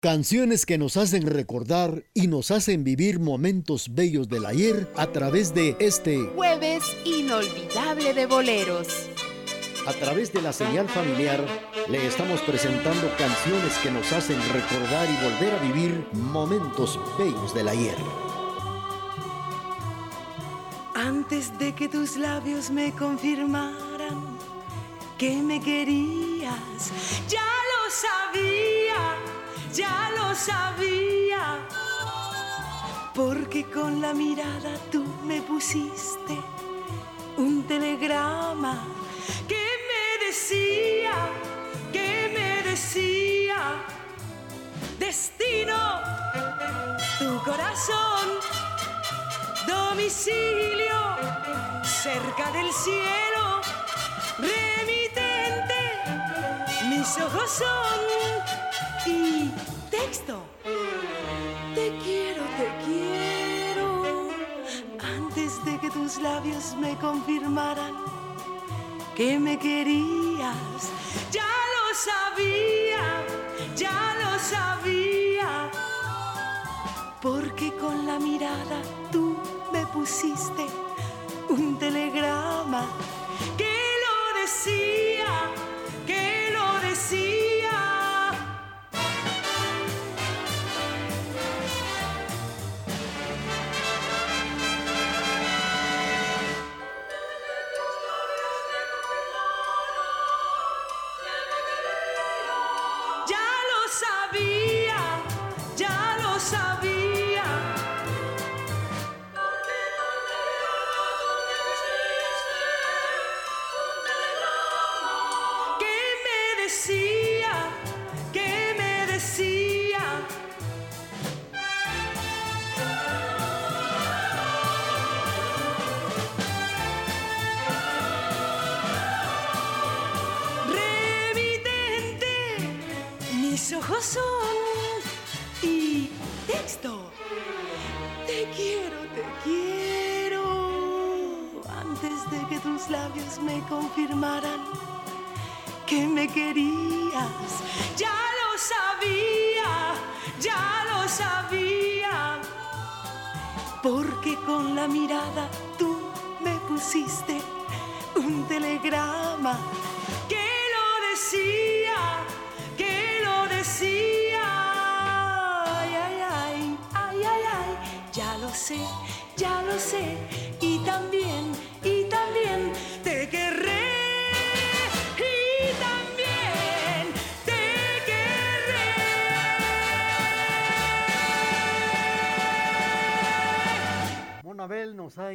Canciones que nos hacen recordar y nos hacen vivir momentos bellos del ayer a través de este jueves inolvidable de boleros. A través de la señal familiar le estamos presentando canciones que nos hacen recordar y volver a vivir momentos bellos del ayer. Antes de que tus labios me confirmaran que me querías, ya lo sabía ya lo sabía, porque con la mirada tú me pusiste un telegrama que me decía, que me decía, destino, tu corazón, domicilio, cerca del cielo, remitente, mis ojos son y texto. Te quiero, te quiero. Antes de que tus labios me confirmaran que me querías, ya lo sabía, ya lo sabía. Porque con la mirada tú me pusiste un telegrama que lo decía, que lo decía. Ha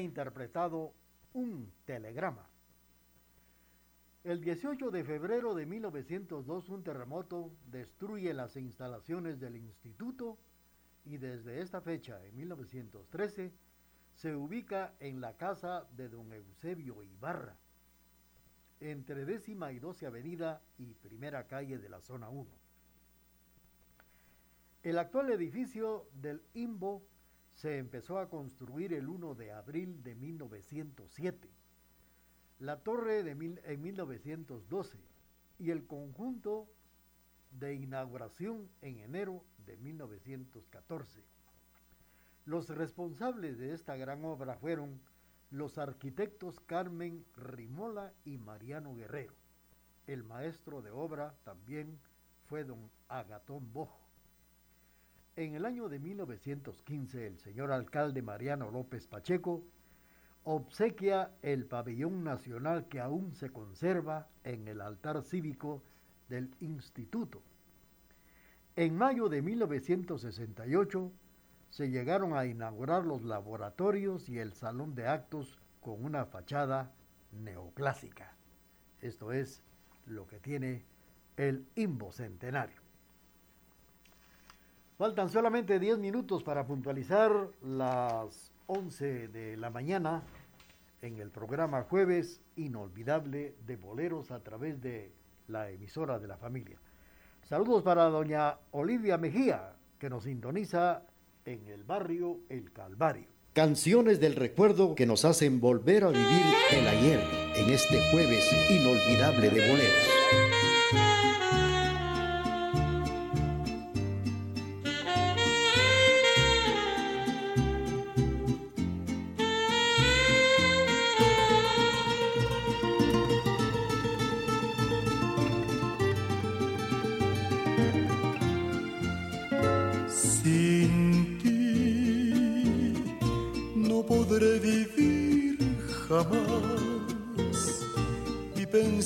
interpretado un telegrama. El 18 de febrero de 1902 un terremoto destruye las instalaciones del instituto y desde esta fecha, en 1913, se ubica en la casa de don Eusebio Ibarra, entre décima y doce avenida y primera calle de la zona 1. El actual edificio del IMBO se empezó a construir el 1 de abril de 1907, la torre de en 1912 y el conjunto de inauguración en enero de 1914. Los responsables de esta gran obra fueron los arquitectos Carmen Rimola y Mariano Guerrero. El maestro de obra también fue don Agatón Bojo. En el año de 1915, el señor alcalde Mariano López Pacheco obsequia el pabellón nacional que aún se conserva en el altar cívico del instituto. En mayo de 1968 se llegaron a inaugurar los laboratorios y el salón de actos con una fachada neoclásica. Esto es lo que tiene el Imbo Centenario. Faltan solamente 10 minutos para puntualizar las 11 de la mañana en el programa Jueves Inolvidable de Boleros a través de la emisora de la familia. Saludos para doña Olivia Mejía, que nos sintoniza en el barrio El Calvario. Canciones del recuerdo que nos hacen volver a vivir el ayer en este jueves inolvidable de boleros.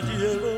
te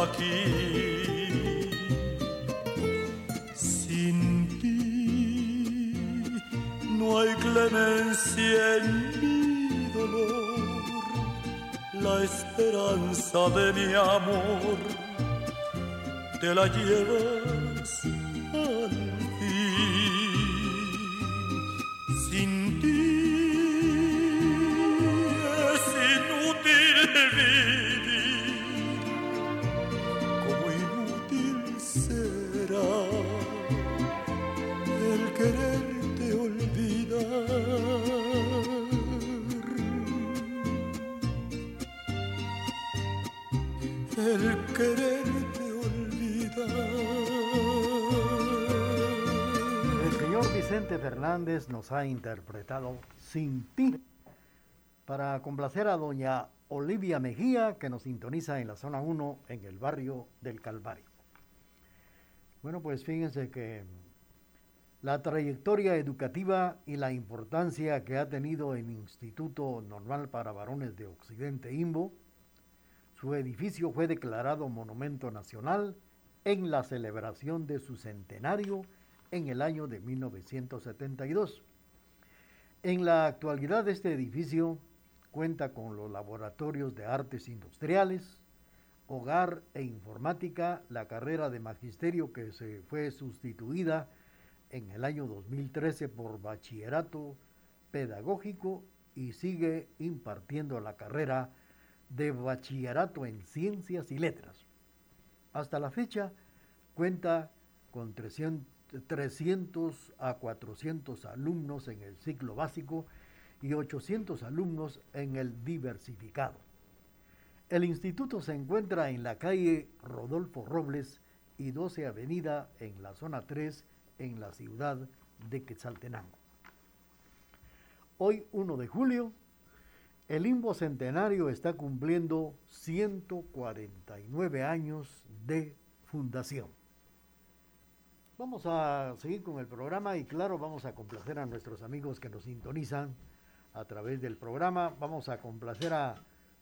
aquí. Sin ti no hay clemencia en mi dolor, la esperanza de mi amor te la llevas Nos ha interpretado Sin ti para complacer a doña Olivia Mejía que nos sintoniza en la zona 1 en el barrio del Calvario. Bueno, pues fíjense que la trayectoria educativa y la importancia que ha tenido el Instituto Normal para Varones de Occidente IMBO, su edificio fue declarado Monumento Nacional en la celebración de su centenario en el año de 1972. En la actualidad este edificio cuenta con los laboratorios de artes industriales, hogar e informática, la carrera de magisterio que se fue sustituida en el año 2013 por bachillerato pedagógico y sigue impartiendo la carrera de bachillerato en ciencias y letras. Hasta la fecha cuenta con 300, 300 a 400 alumnos en el ciclo básico y 800 alumnos en el diversificado. El instituto se encuentra en la calle Rodolfo Robles y 12 Avenida en la zona 3 en la ciudad de Quetzaltenango. Hoy 1 de julio, el Limbo Centenario está cumpliendo 149 años de fundación. Vamos a seguir con el programa y claro, vamos a complacer a nuestros amigos que nos sintonizan a través del programa. Vamos a complacer a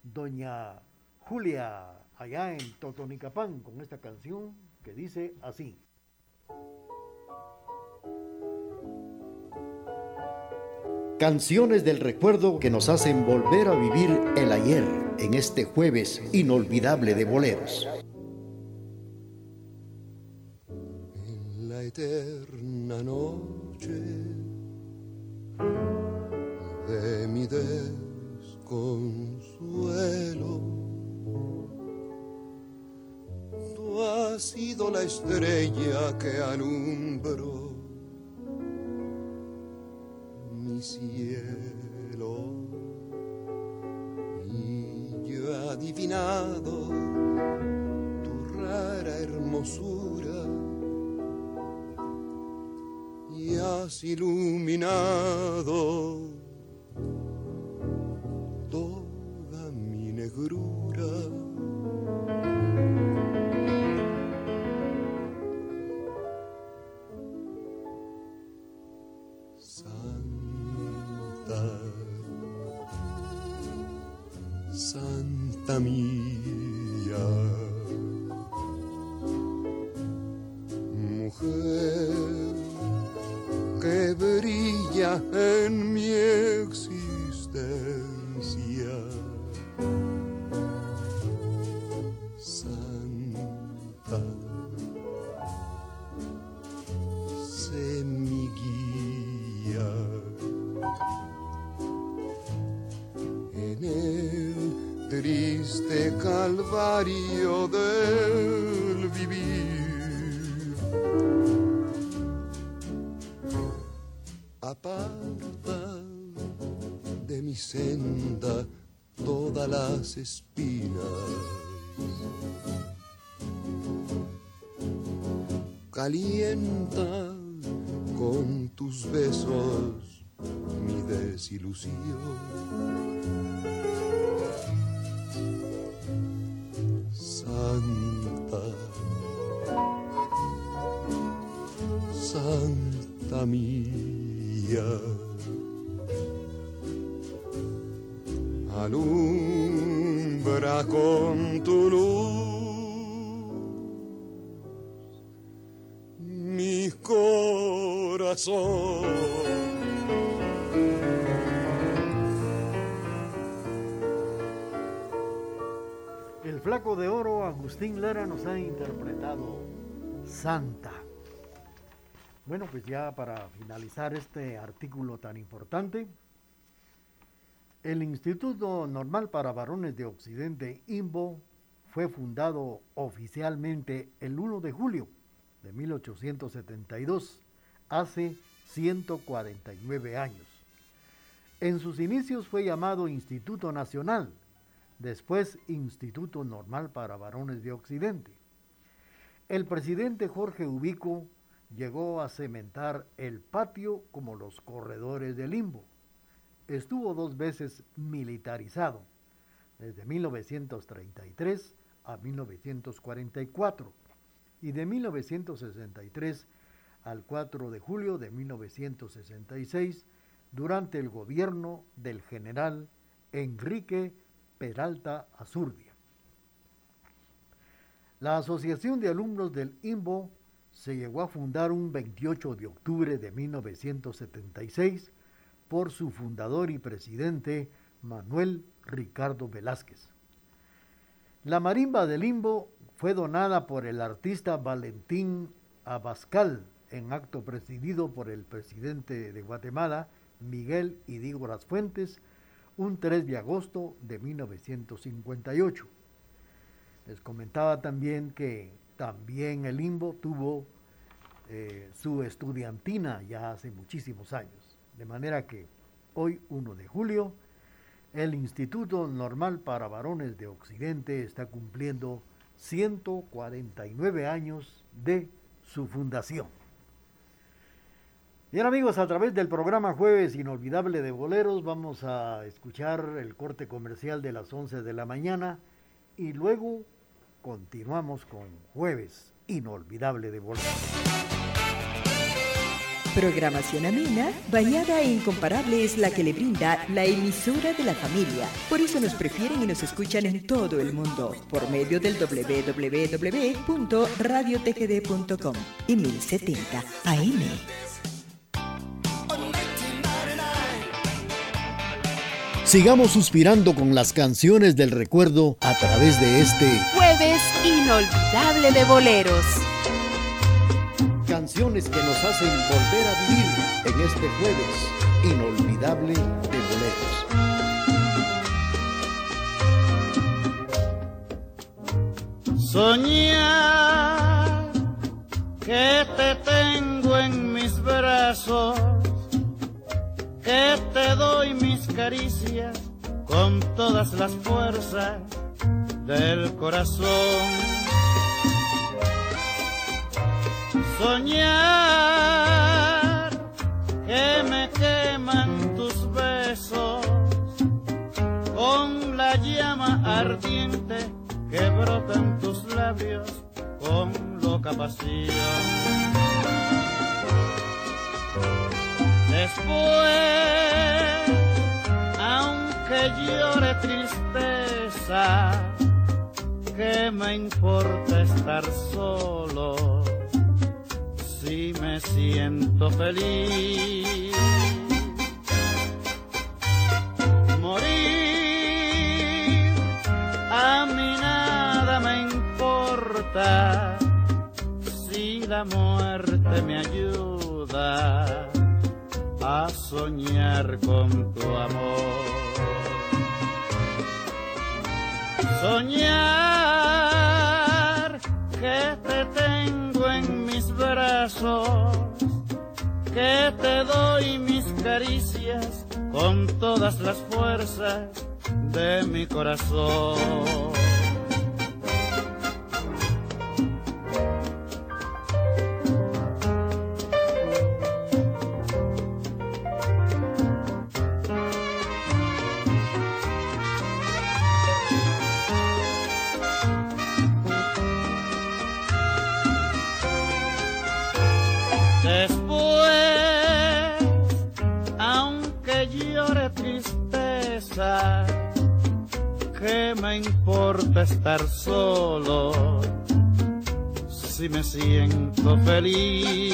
doña Julia allá en Totonicapán con esta canción que dice así. Canciones del recuerdo que nos hacen volver a vivir el ayer en este jueves inolvidable de boleros. Eterna noche de mi desconsuelo. Tú has sido la estrella que alumbró mi cielo y yo he adivinado tu rara hermosura has iluminado toda mi negrura. Santa, Santa mía, aparta de mi senda todas las espinas. Calienta con tus besos mi desilusión. Santa, Santa mía. Alumbra con tu luz mi corazón. El flaco de oro Agustín Lara nos ha interpretado Santa. Bueno, pues ya para finalizar este artículo tan importante, el Instituto Normal para Varones de Occidente, INVO, fue fundado oficialmente el 1 de julio de 1872, hace 149 años. En sus inicios fue llamado Instituto Nacional, después Instituto Normal para Varones de Occidente. El presidente Jorge Ubico llegó a cementar el patio como los corredores del limbo. Estuvo dos veces militarizado, desde 1933 a 1944 y de 1963 al 4 de julio de 1966 durante el gobierno del general Enrique Peralta Azurdia. La Asociación de Alumnos del IMBO se llegó a fundar un 28 de octubre de 1976 por su fundador y presidente Manuel Ricardo Velázquez. La marimba del Limbo fue donada por el artista Valentín Abascal en acto presidido por el presidente de Guatemala, Miguel Idígoras Fuentes, un 3 de agosto de 1958. Les comentaba también que también el Limbo tuvo eh, su estudiantina ya hace muchísimos años. De manera que hoy, 1 de julio, el Instituto Normal para Varones de Occidente está cumpliendo 149 años de su fundación. Bien amigos, a través del programa Jueves Inolvidable de Boleros vamos a escuchar el corte comercial de las 11 de la mañana y luego continuamos con Jueves Inolvidable de Boleros. Programación amena, bañada e incomparable es la que le brinda la emisora de la familia. Por eso nos prefieren y nos escuchan en todo el mundo por medio del www.radiotgd.com y 1070 AM. Sigamos suspirando con las canciones del recuerdo a través de este Jueves inolvidable de boleros. canciones que nos hacen volver a vivir en este jueves inolvidable de boleros. Soñar que te tengo en mis brazos, que te doy mis caricias con todas las fuerzas del corazón. Soñar que me queman tus besos con la llama ardiente que brota en tus labios con loca pasión. Después, aunque llore tristeza, que me importa estar solo si me siento feliz? Morir a mí nada me importa si la muerte me ayuda a soñar con tu amor. Soñar que te tengo en mis brazos, que te doy mis caricias con todas las fuerzas de mi corazón. Siento feliz?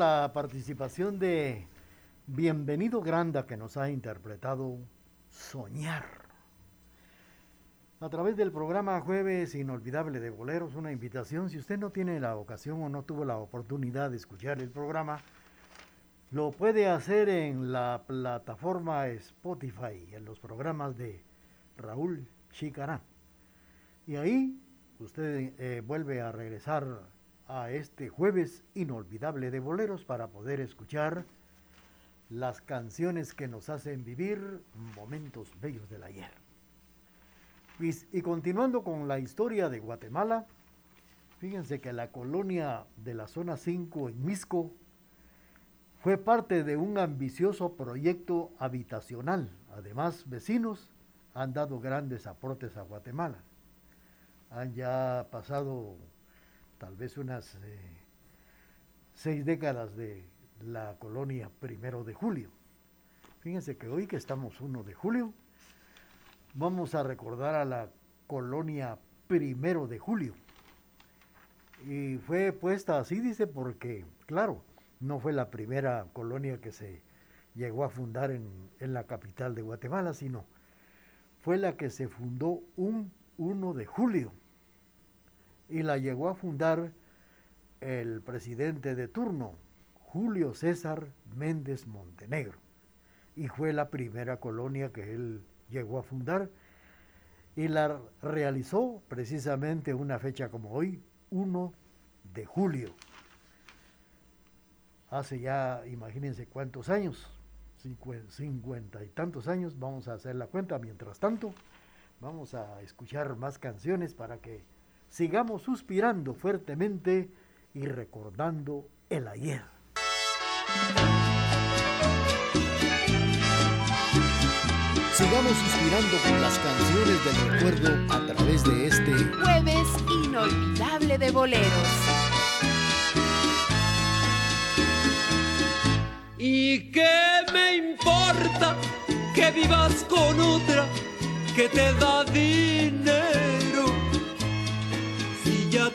La participación de Bienvenido Granda que nos ha interpretado Soñar. A través del programa Jueves Inolvidable de Boleros, una invitación, si usted no tiene la ocasión o no tuvo la oportunidad de escuchar el programa, lo puede hacer en la plataforma Spotify, en los programas de Raúl Chicarán. Y ahí usted eh, vuelve a regresar a este jueves inolvidable de boleros para poder escuchar las canciones que nos hacen vivir momentos bellos del ayer. Y, y, continuando con la historia de Guatemala, fíjense que la colonia de la zona 5 en Misco fue parte de un ambicioso proyecto habitacional. Además, vecinos han dado grandes aportes a Guatemala. Han ya pasado tal vez unas eh, seis décadas de la colonia primero de julio. Fíjense que hoy que estamos 1 de julio, vamos a recordar a la colonia primero de julio. Y fue puesta así, dice, porque, claro, no fue la primera colonia que se llegó a fundar en, en la capital de Guatemala, sino fue la que se fundó un 1 de julio. Y la llegó a fundar el presidente de turno, Julio César Méndez Montenegro. Y fue la primera colonia que él llegó a fundar y la realizó precisamente una fecha como hoy, 1 de julio. Hace ya, imagínense cuántos años, cincuenta y tantos años, vamos a hacer la cuenta. Mientras tanto, vamos a escuchar más canciones para que sigamos suspirando fuertemente y recordando el ayer. Sigamos suspirando con las canciones del recuerdo a través de este jueves inolvidable de boleros. ¿Y qué me importa que vivas con otra que te da dinero?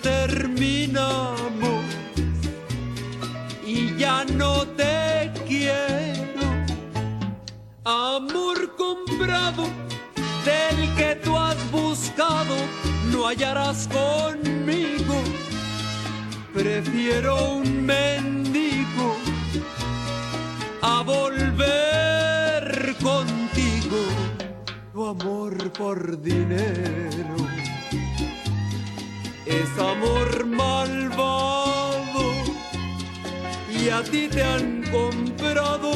Terminamos y ya no te quiero. Amor comprado del que tú has buscado, no hallarás conmigo. Prefiero un mendigo a volver contigo. Tu amor por dinero es amor malvado y a ti te han comprado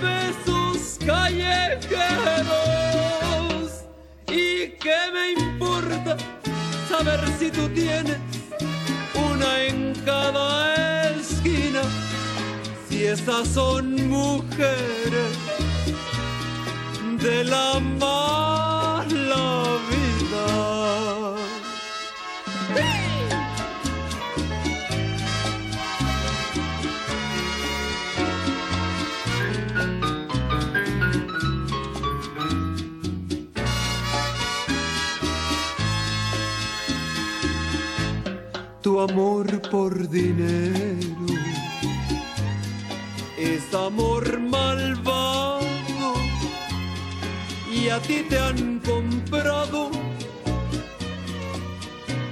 besos callejeros. ¿Y qué me importa saber si tú tienes una en cada esquina? Si esas son mujeres de la mala Tu amor por dinero es amor malvado y a ti te han comprado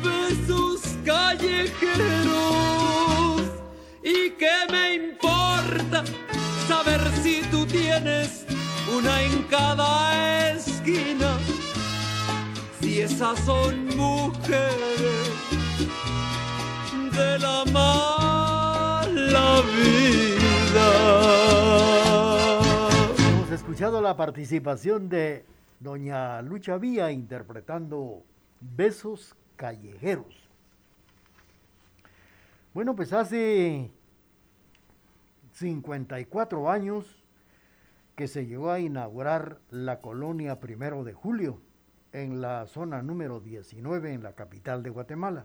besos callejeros. ¿Y qué me importa saber si tú tienes una en cada esquina? Si esas son mujeres de la mala vida. Hemos escuchado la participación de doña Lucha Vía interpretando Besos Callejeros. Bueno, pues hace 54 años que se llegó a inaugurar la colonia Primero de Julio en la zona número 19 en la capital de Guatemala.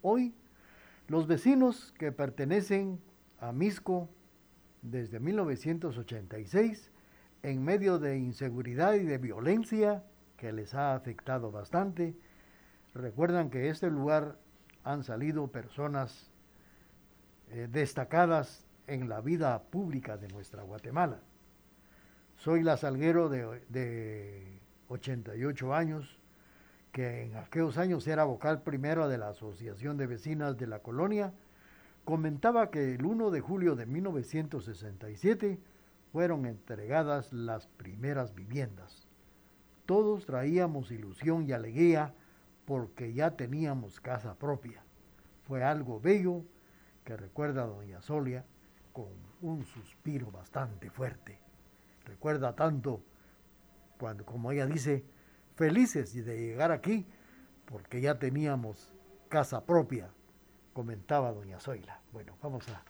Hoy, los vecinos que pertenecen a Misco desde 1986, en medio de inseguridad y de violencia que les ha afectado bastante, recuerdan que este lugar han salido personas eh, destacadas en la vida pública de nuestra Guatemala. Soy la Salguero de, de 88 años, que en aquellos años era vocal primero de la Asociación de Vecinas de la Colonia, comentaba que el 1 de julio de 1967 fueron entregadas las primeras viviendas. Todos traíamos ilusión y alegría porque ya teníamos casa propia. Fue algo bello que recuerda a doña Solia con un suspiro bastante fuerte. Recuerda tanto cuando, como ella dice, felices de llegar aquí porque ya teníamos casa propia, comentaba doña Zoila. Bueno, vamos a,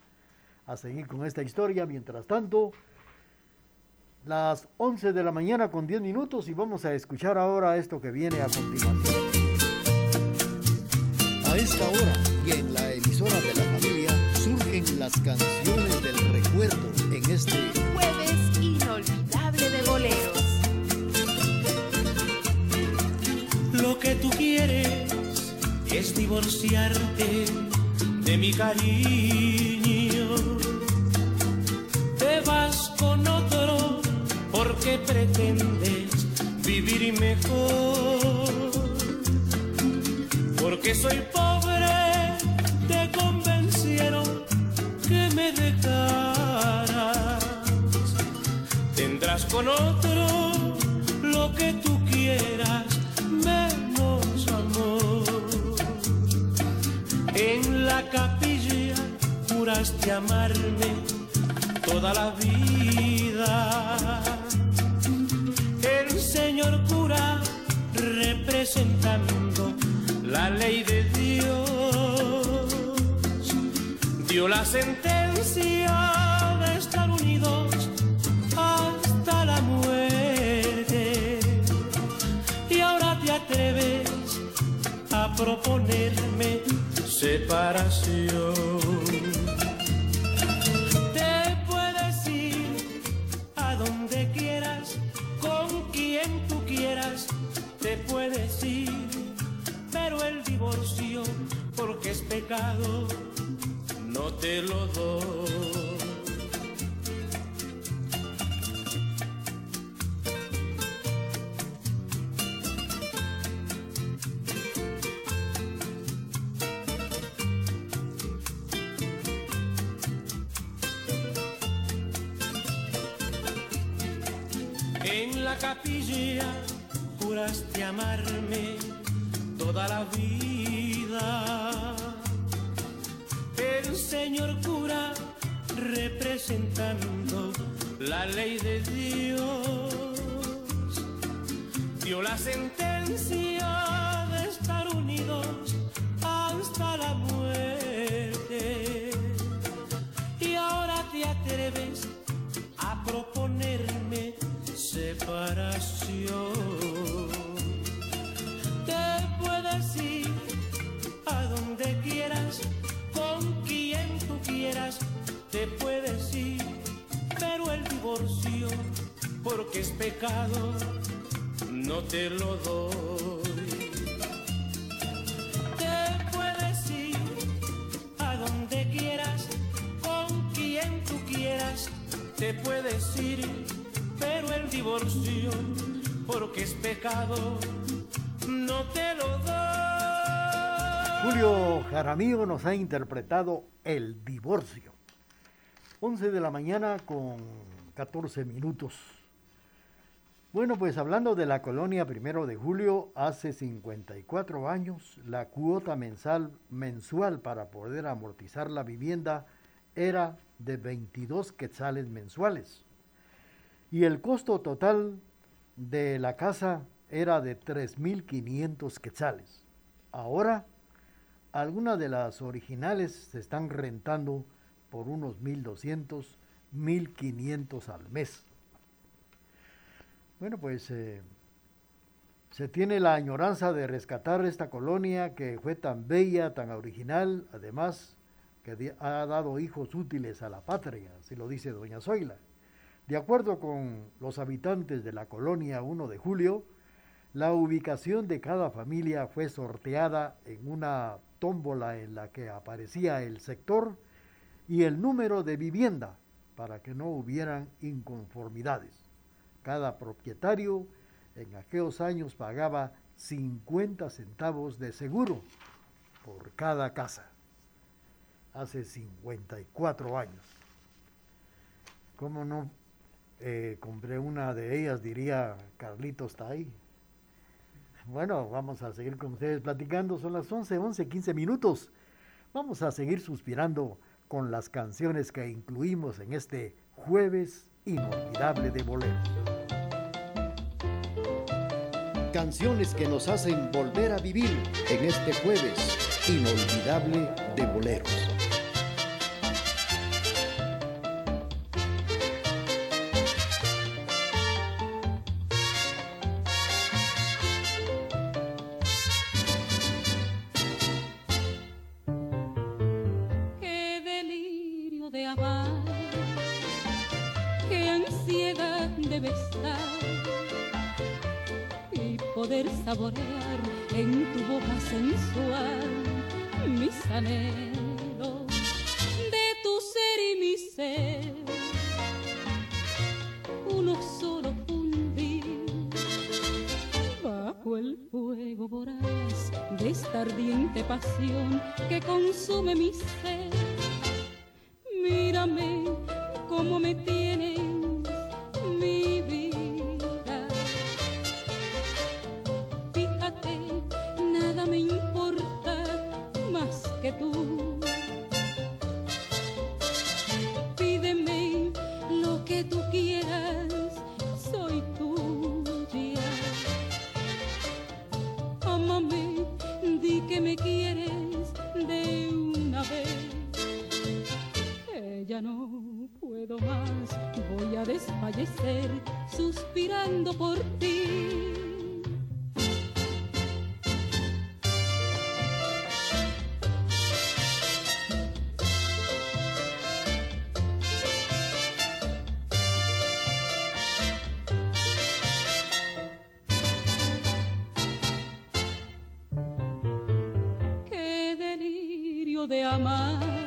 a seguir con esta historia. Mientras tanto, las 11 de la mañana con 10 minutos y vamos a escuchar ahora esto que viene a continuación. A esta hora y en la emisora de la familia surgen las canciones del recuerdo en este Jueves quieres es divorciarte de mi cariño. Te vas con otro porque pretendes vivir mejor. Porque soy pobre, te convencieron que me dejaras. Tendrás con otro lo que tú quieras, En la capilla juraste amarme toda la vida. El señor cura representando la ley de Dios dio la sentencia de estar unidos hasta la muerte. Y ahora te atreves a proponer separación. Te puedes ir, pero el divorcio, porque es pecado, no te lo doy. Julio Jaramillo nos ha interpretado El divorcio. 11 de la mañana con 14 minutos. Bueno, pues hablando de la colonia primero de julio, hace 54 años la cuota mensal, mensual para poder amortizar la vivienda era de 22 quetzales mensuales. Y el costo total de la casa era de 3.500 quetzales. Ahora, algunas de las originales se están rentando por unos 1.200, 1.500 al mes. Bueno, pues eh, se tiene la añoranza de rescatar esta colonia que fue tan bella, tan original, además que ha dado hijos útiles a la patria, así lo dice doña Zoila. De acuerdo con los habitantes de la colonia 1 de julio, la ubicación de cada familia fue sorteada en una tómbola en la que aparecía el sector y el número de vivienda para que no hubieran inconformidades. Cada propietario en aquellos años pagaba 50 centavos de seguro por cada casa. Hace 54 años. ¿Cómo no eh, compré una de ellas? Diría Carlito está ahí. Bueno, vamos a seguir con ustedes platicando. Son las 11, 11, 15 minutos. Vamos a seguir suspirando con las canciones que incluimos en este jueves inolvidable de boleros. Canciones que nos hacen volver a vivir en este jueves inolvidable de boleros. suspirando por ti. Qué delirio de amar,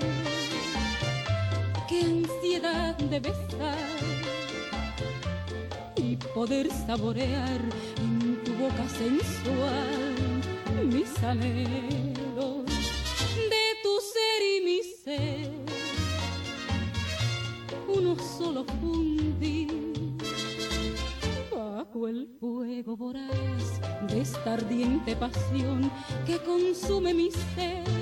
qué ansiedad de besar poder saborear en tu boca sensual mis anhelos de tu ser y mi ser. Uno solo fundir bajo el fuego voraz de esta ardiente pasión que consume mi ser.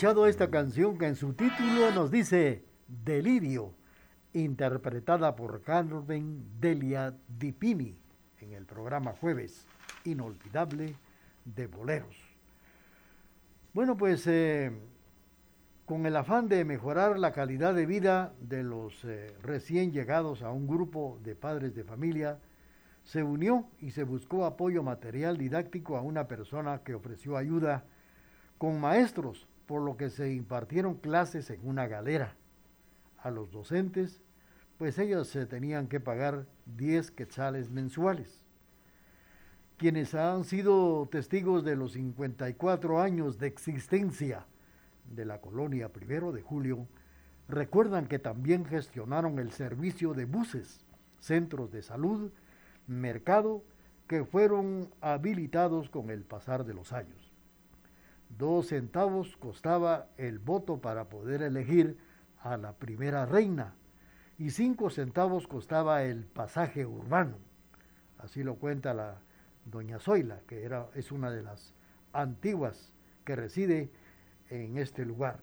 Escuchado esta canción que en su título nos dice Delirio, interpretada por Carmen Delia Dipini en el programa Jueves Inolvidable de Boleros. Bueno, pues eh, con el afán de mejorar la calidad de vida de los eh, recién llegados a un grupo de padres de familia, se unió y se buscó apoyo material didáctico a una persona que ofreció ayuda con maestros, por lo que se impartieron clases en una galera. A los docentes, pues ellos se tenían que pagar 10 quetzales mensuales. Quienes han sido testigos de los 54 años de existencia de la colonia Primero de Julio, recuerdan que también gestionaron el servicio de buses, centros de salud, mercado, que fueron habilitados con el pasar de los años. Dos centavos costaba el voto para poder elegir a la primera reina y cinco centavos costaba el pasaje urbano. Así lo cuenta la doña Zoila, que era, es una de las antiguas que reside en este lugar,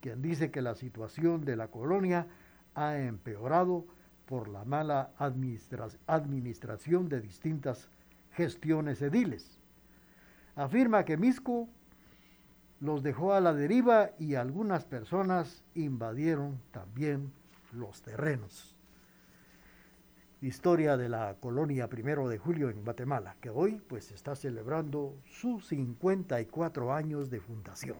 quien dice que la situación de la colonia ha empeorado por la mala administra administración de distintas gestiones ediles. Afirma que Misco los dejó a la deriva y algunas personas invadieron también los terrenos. Historia de la colonia primero de julio en Guatemala, que hoy pues está celebrando sus 54 años de fundación.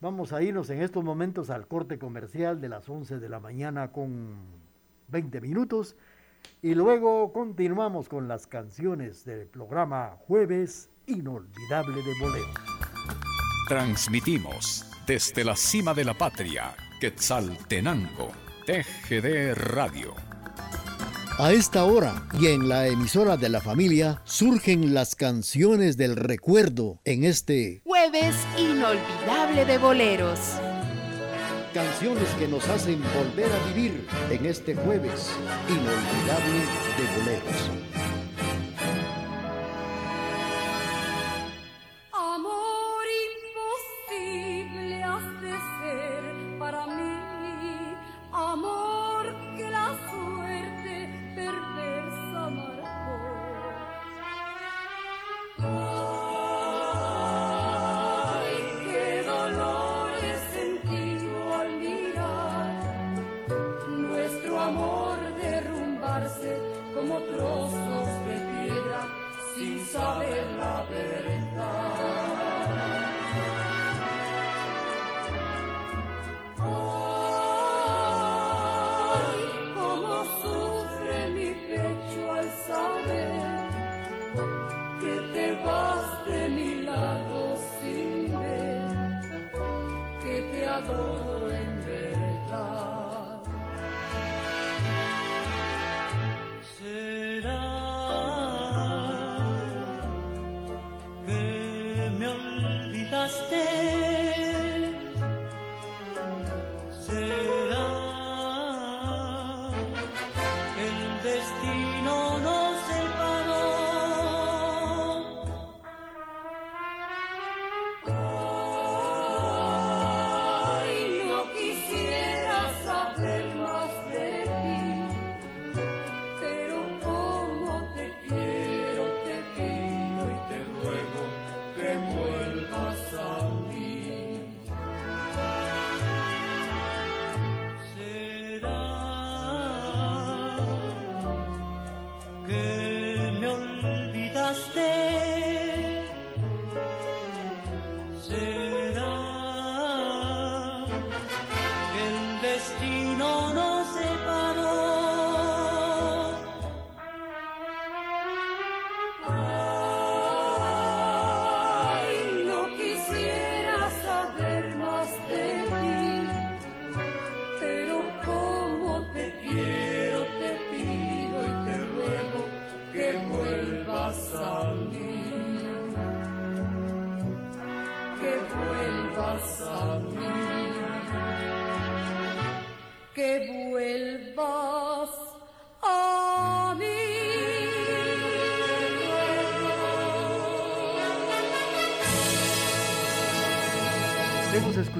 Vamos a irnos en estos momentos al corte comercial de las 11 de la mañana con 20 minutos y luego continuamos con las canciones del programa Jueves Inolvidable de Bolero. Transmitimos desde la cima de la patria, Quetzaltenango, TGD Radio. A esta hora y en la emisora de la familia surgen las canciones del recuerdo en este Jueves inolvidable de boleros. Canciones que nos hacen volver a vivir en este jueves inolvidable de boleros.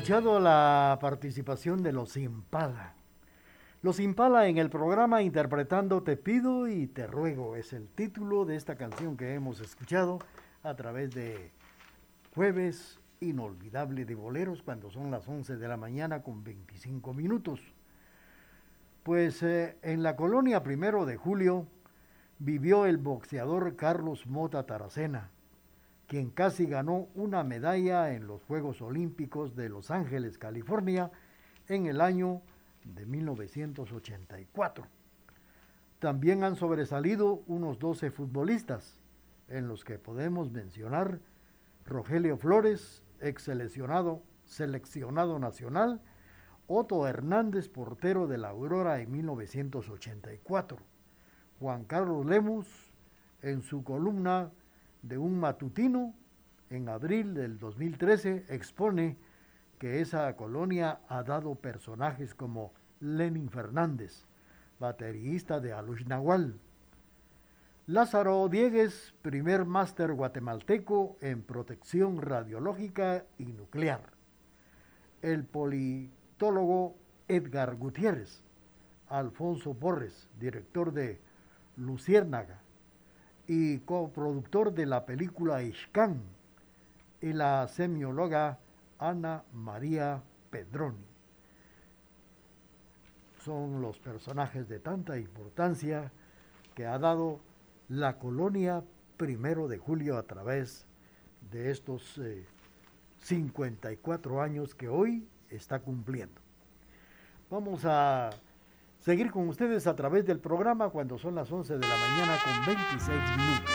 Escuchado la participación de los Impala. Los Impala en el programa interpretando Te pido y te ruego es el título de esta canción que hemos escuchado a través de Jueves Inolvidable de Boleros cuando son las 11 de la mañana con 25 minutos. Pues eh, en la colonia primero de julio vivió el boxeador Carlos Mota Taracena, quien casi ganó una medalla en los Juegos Olímpicos de Los Ángeles, California, en el año de 1984. También han sobresalido unos 12 futbolistas, en los que podemos mencionar Rogelio Flores, ex seleccionado, seleccionado nacional, Otto Hernández, portero de la Aurora en 1984, Juan Carlos Lemus, en su columna de un matutino en abril del 2013 expone que esa colonia ha dado personajes como Lenin Fernández, baterista de Alush Nahual, Lázaro Diegues, primer máster guatemalteco en protección radiológica y nuclear. El politólogo Edgar Gutiérrez, Alfonso Borres, director de Luciérnaga, y coproductor de la película Ishkan, y la semióloga Ana María Pedroni. Son los personajes de tanta importancia que ha dado la colonia primero de julio a través de estos 54 eh, años que hoy está cumpliendo. Vamos a seguir con ustedes a través del programa cuando son las 11 de la mañana con 26 minutos.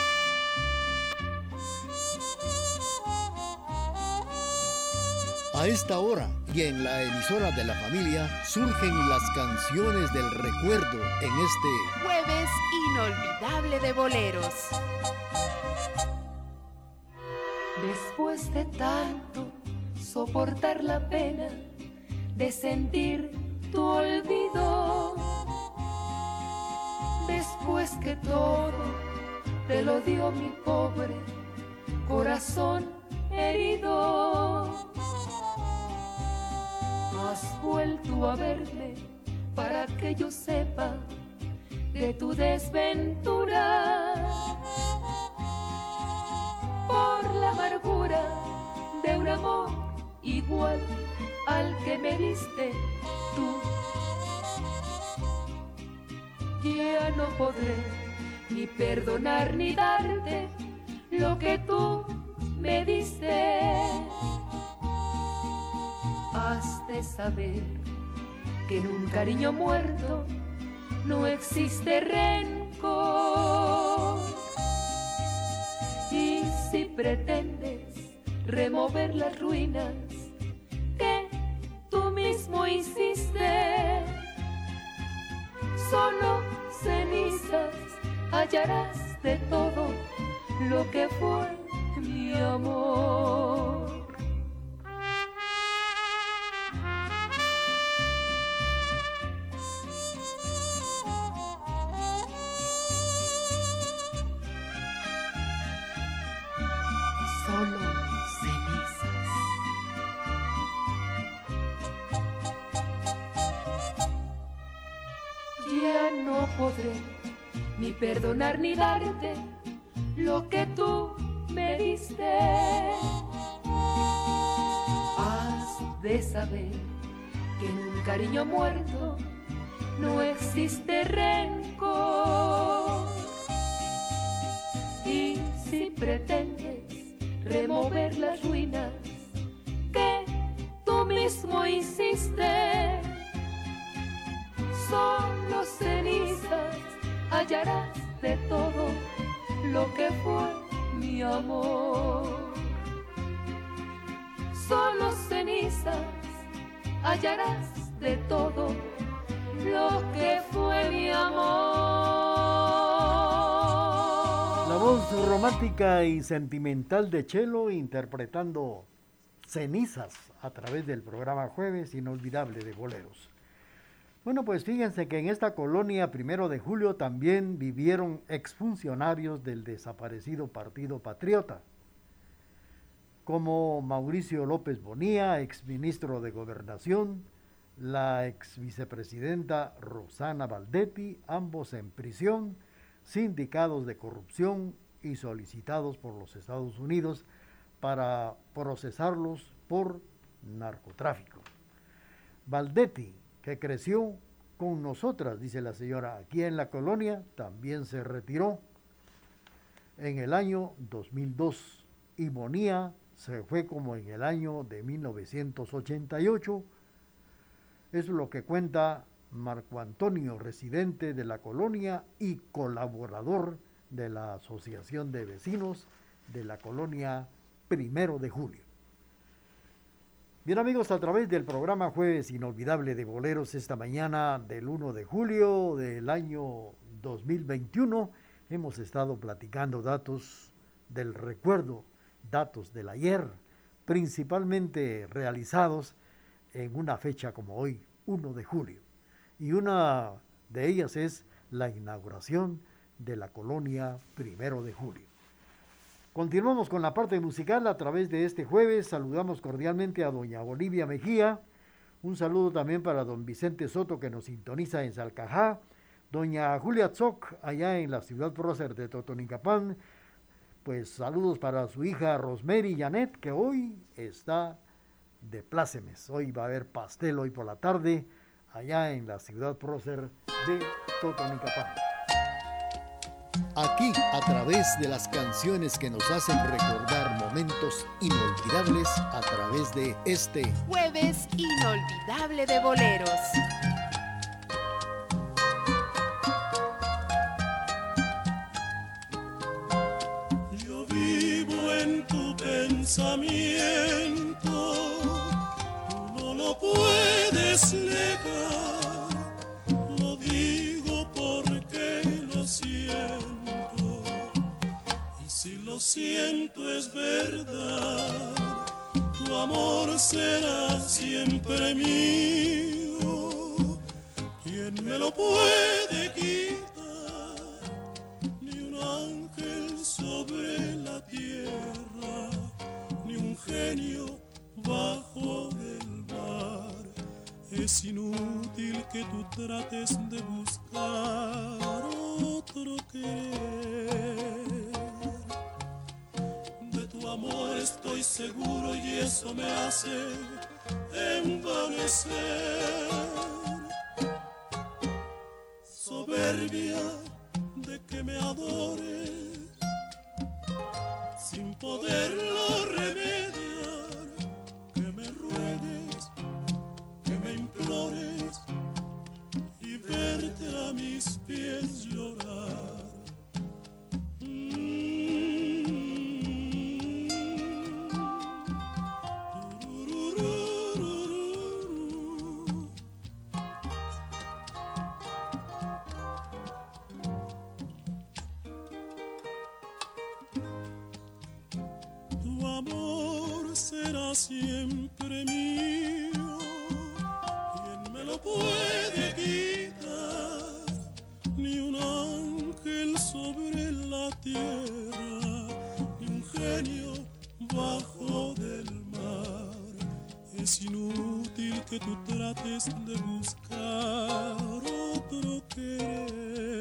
A esta hora y en la emisora de la familia surgen las canciones del recuerdo en este jueves inolvidable de boleros. Después de tanto soportar la pena de sentir tu olvido, después que todo te lo dio mi pobre corazón herido has vuelto a verme para que yo sepa de tu desventura. Por la amargura de un amor igual al que me diste tú. Ya no podré ni perdonar ni darte lo que tú me diste has de saber que en un cariño muerto no existe rencor. Y si pretendes remover las ruinas que tú mismo hiciste, solo cenizas hallarás de todo lo que fue mi amor. Ni perdonar ni darte lo que tú me diste. Has de saber que en un cariño muerto no existe rencor. Y si pretendes remover las ruinas que tú mismo hiciste, hallarás de todo lo que fue mi amor. Solo cenizas hallarás de todo lo que fue mi amor. La voz romántica y sentimental de Chelo interpretando cenizas a través del programa Jueves Inolvidable de Boleros. Bueno, pues fíjense que en esta colonia primero de julio también vivieron exfuncionarios del desaparecido Partido Patriota, como Mauricio López Bonía, exministro de Gobernación, la ex vicepresidenta Rosana Valdetti, ambos en prisión, sindicados de corrupción y solicitados por los Estados Unidos para procesarlos por narcotráfico. Valdetti, que creció con nosotras, dice la señora, aquí en la colonia, también se retiró en el año 2002 y Bonía se fue como en el año de 1988. Es lo que cuenta Marco Antonio, residente de la colonia y colaborador de la Asociación de Vecinos de la colonia Primero de Julio. Bien amigos, a través del programa Jueves Inolvidable de Boleros esta mañana del 1 de julio del año 2021 hemos estado platicando datos del recuerdo, datos del ayer, principalmente realizados en una fecha como hoy, 1 de julio. Y una de ellas es la inauguración de la colonia Primero de Julio. Continuamos con la parte musical a través de este jueves. Saludamos cordialmente a doña Olivia Mejía. Un saludo también para don Vicente Soto que nos sintoniza en Salcajá. Doña Julia Zoc allá en la ciudad prócer de Totonicapán. Pues saludos para su hija Rosemary Janet que hoy está de plácemes. Hoy va a haber pastel hoy por la tarde allá en la ciudad prócer de Totonicapán aquí a través de las canciones que nos hacen recordar momentos inolvidables a través de este jueves inolvidable de boleros. Yo vivo en tu pensamiento, tú no lo puedes negar, siento es verdad, tu amor será siempre mío. ¿Quién me lo puede quitar? Ni un ángel sobre la tierra, ni un genio bajo el mar. Es inútil que tú trates de buscar otro querer seguro y eso me hace envanecer. Soberbia de que me adores sin poderlo remediar, que me ruegues, que me implores y verte a mis pies llorar. Siempre mío. ¿Quién me lo puede quitar? Ni un ángel sobre la tierra, ni un genio bajo del mar. Es inútil que tú trates de buscar otro querer.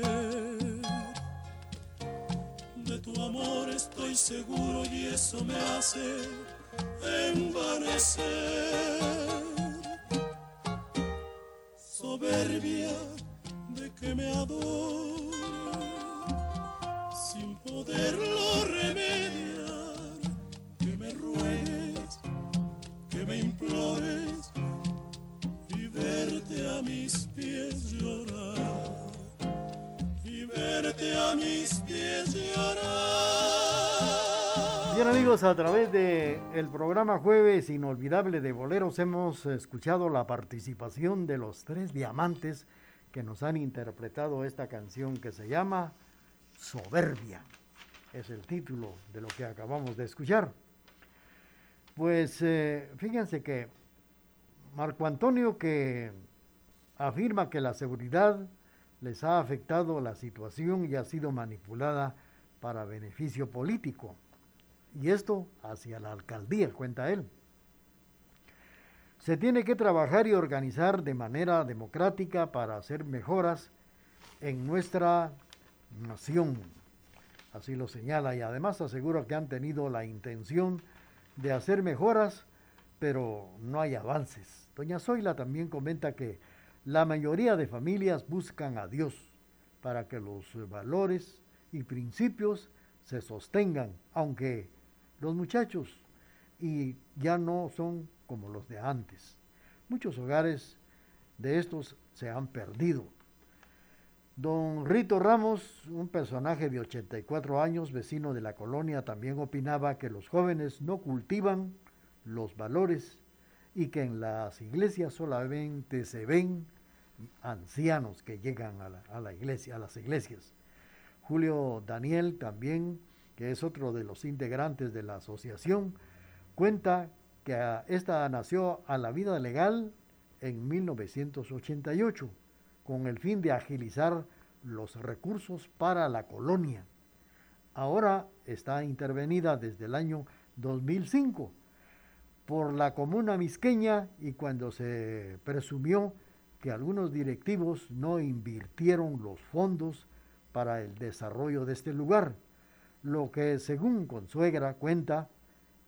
De tu amor estoy seguro y eso me hace envanecer. Soberbia de que me adore sin poderlo remediar, que me ruegues, que me implores y verte a mis pies llorar, y verte a mis pies llorar. Bien amigos, a través del el programa Jueves Inolvidable de Boleros hemos escuchado la participación de los tres diamantes que nos han interpretado esta canción que se llama Soberbia. Es el título de lo que acabamos de escuchar. Pues eh, fíjense que Marco Antonio que afirma que la seguridad les ha afectado la situación y ha sido manipulada para beneficio político. Y esto hacia la alcaldía, cuenta él. Se tiene que trabajar y organizar de manera democrática para hacer mejoras en nuestra nación. Así lo señala y además asegura que han tenido la intención de hacer mejoras, pero no hay avances. Doña Zoila también comenta que la mayoría de familias buscan a Dios para que los valores y principios se sostengan, aunque los muchachos y ya no son como los de antes. Muchos hogares de estos se han perdido. Don Rito Ramos, un personaje de 84 años, vecino de la colonia, también opinaba que los jóvenes no cultivan los valores y que en las iglesias solamente se ven ancianos que llegan a la, a la iglesia, a las iglesias. Julio Daniel también, que es otro de los integrantes de la asociación, cuenta que esta nació a la vida legal en 1988 con el fin de agilizar los recursos para la colonia. Ahora está intervenida desde el año 2005 por la comuna misqueña y cuando se presumió que algunos directivos no invirtieron los fondos para el desarrollo de este lugar, lo que según Consuegra cuenta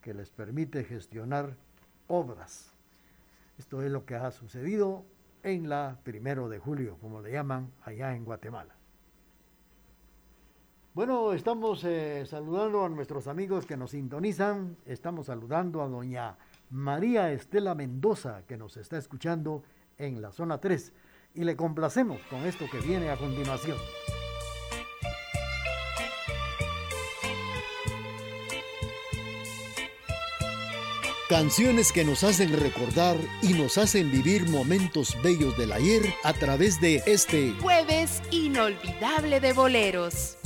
que les permite gestionar obras. Esto es lo que ha sucedido en la primero de julio, como le llaman allá en Guatemala. Bueno, estamos eh, saludando a nuestros amigos que nos sintonizan. Estamos saludando a doña María Estela Mendoza, que nos está escuchando en la zona 3. Y le complacemos con esto que viene a continuación. Canciones que nos hacen recordar y nos hacen vivir momentos bellos del ayer a través de este jueves inolvidable de boleros.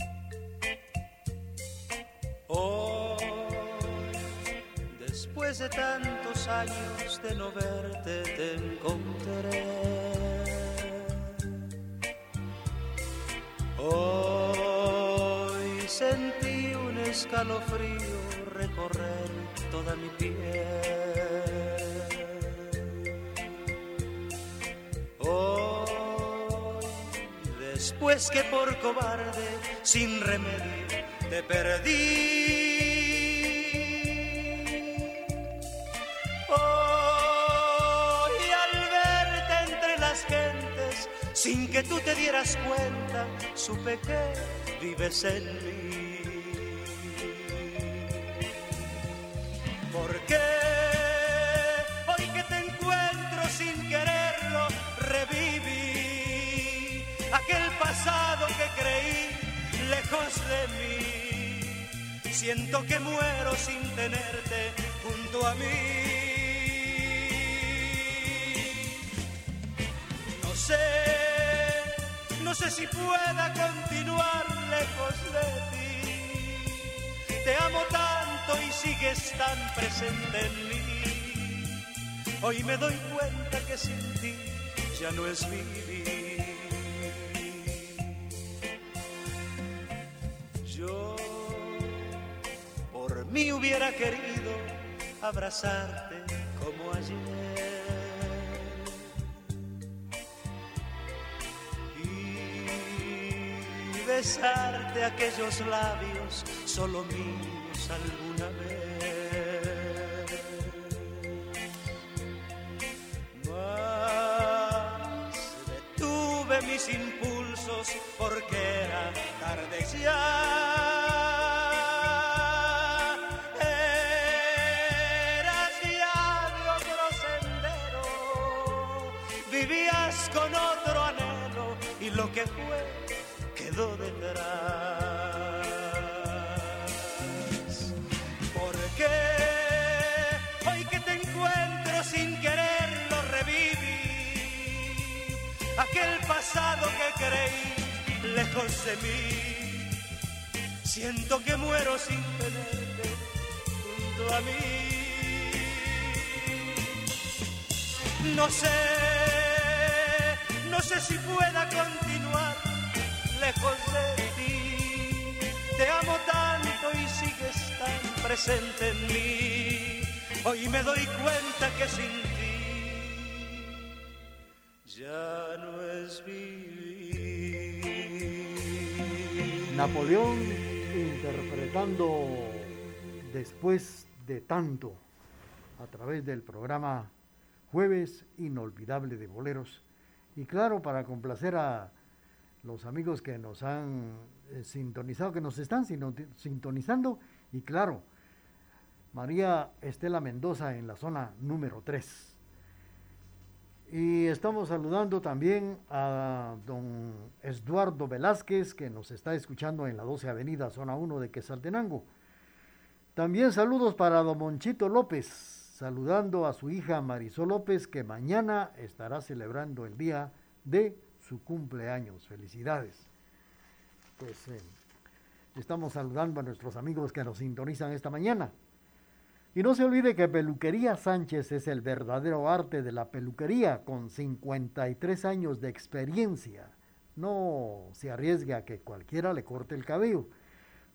Hoy, después de tantos años de no verte, te encontré. Hoy sentí un escalofrío recorrer toda mi piel. Hoy, después que por cobarde, sin remedio, te perdí. Hoy al verte entre las gentes, sin que tú te dieras cuenta, supe que vives en mí. Porque hoy que te encuentro sin quererlo, reviví aquel pasado que creí lejos de mí. Siento que muero sin tenerte junto a mí. No sé, no sé si pueda continuar lejos de ti. Te amo y sigues tan presente en mí. Hoy me doy cuenta que sin ti ya no es vivir. Yo por mí hubiera querido abrazarte como ayer. Y besarte aquellos labios solo míos alguna vez. Mas detuve mis impulsos porque era tarde ya. Eras ya de otro sendero, vivías con otro anhelo y lo que fue quedó detrás. Aquel pasado que creí lejos de mí. Siento que muero sin tenerte junto a mí. No sé, no sé si pueda continuar lejos de ti. Te amo tanto y sigues tan presente en mí. Hoy me doy cuenta que sin Napoleón interpretando después de tanto a través del programa Jueves Inolvidable de Boleros. Y claro, para complacer a los amigos que nos han eh, sintonizado, que nos están sintonizando, y claro, María Estela Mendoza en la zona número 3. Y estamos saludando también a don Eduardo Velázquez, que nos está escuchando en la 12 Avenida, zona 1 de Quesaltenango. También saludos para don Monchito López, saludando a su hija Marisol López, que mañana estará celebrando el día de su cumpleaños. Felicidades. Pues eh, estamos saludando a nuestros amigos que nos sintonizan esta mañana. Y no se olvide que Peluquería Sánchez es el verdadero arte de la peluquería con 53 años de experiencia. No se arriesgue a que cualquiera le corte el cabello.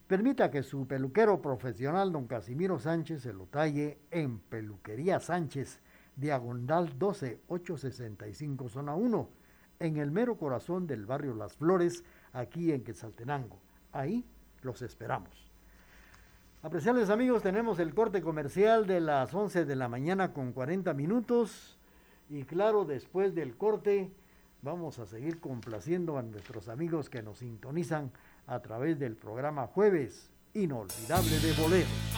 Permita que su peluquero profesional, don Casimiro Sánchez, se lo talle en Peluquería Sánchez, diagonal 12865, zona 1, en el mero corazón del barrio Las Flores, aquí en Quetzaltenango. Ahí los esperamos. Apreciables amigos, tenemos el corte comercial de las 11 de la mañana con 40 minutos. Y claro, después del corte vamos a seguir complaciendo a nuestros amigos que nos sintonizan a través del programa Jueves Inolvidable de Boleros.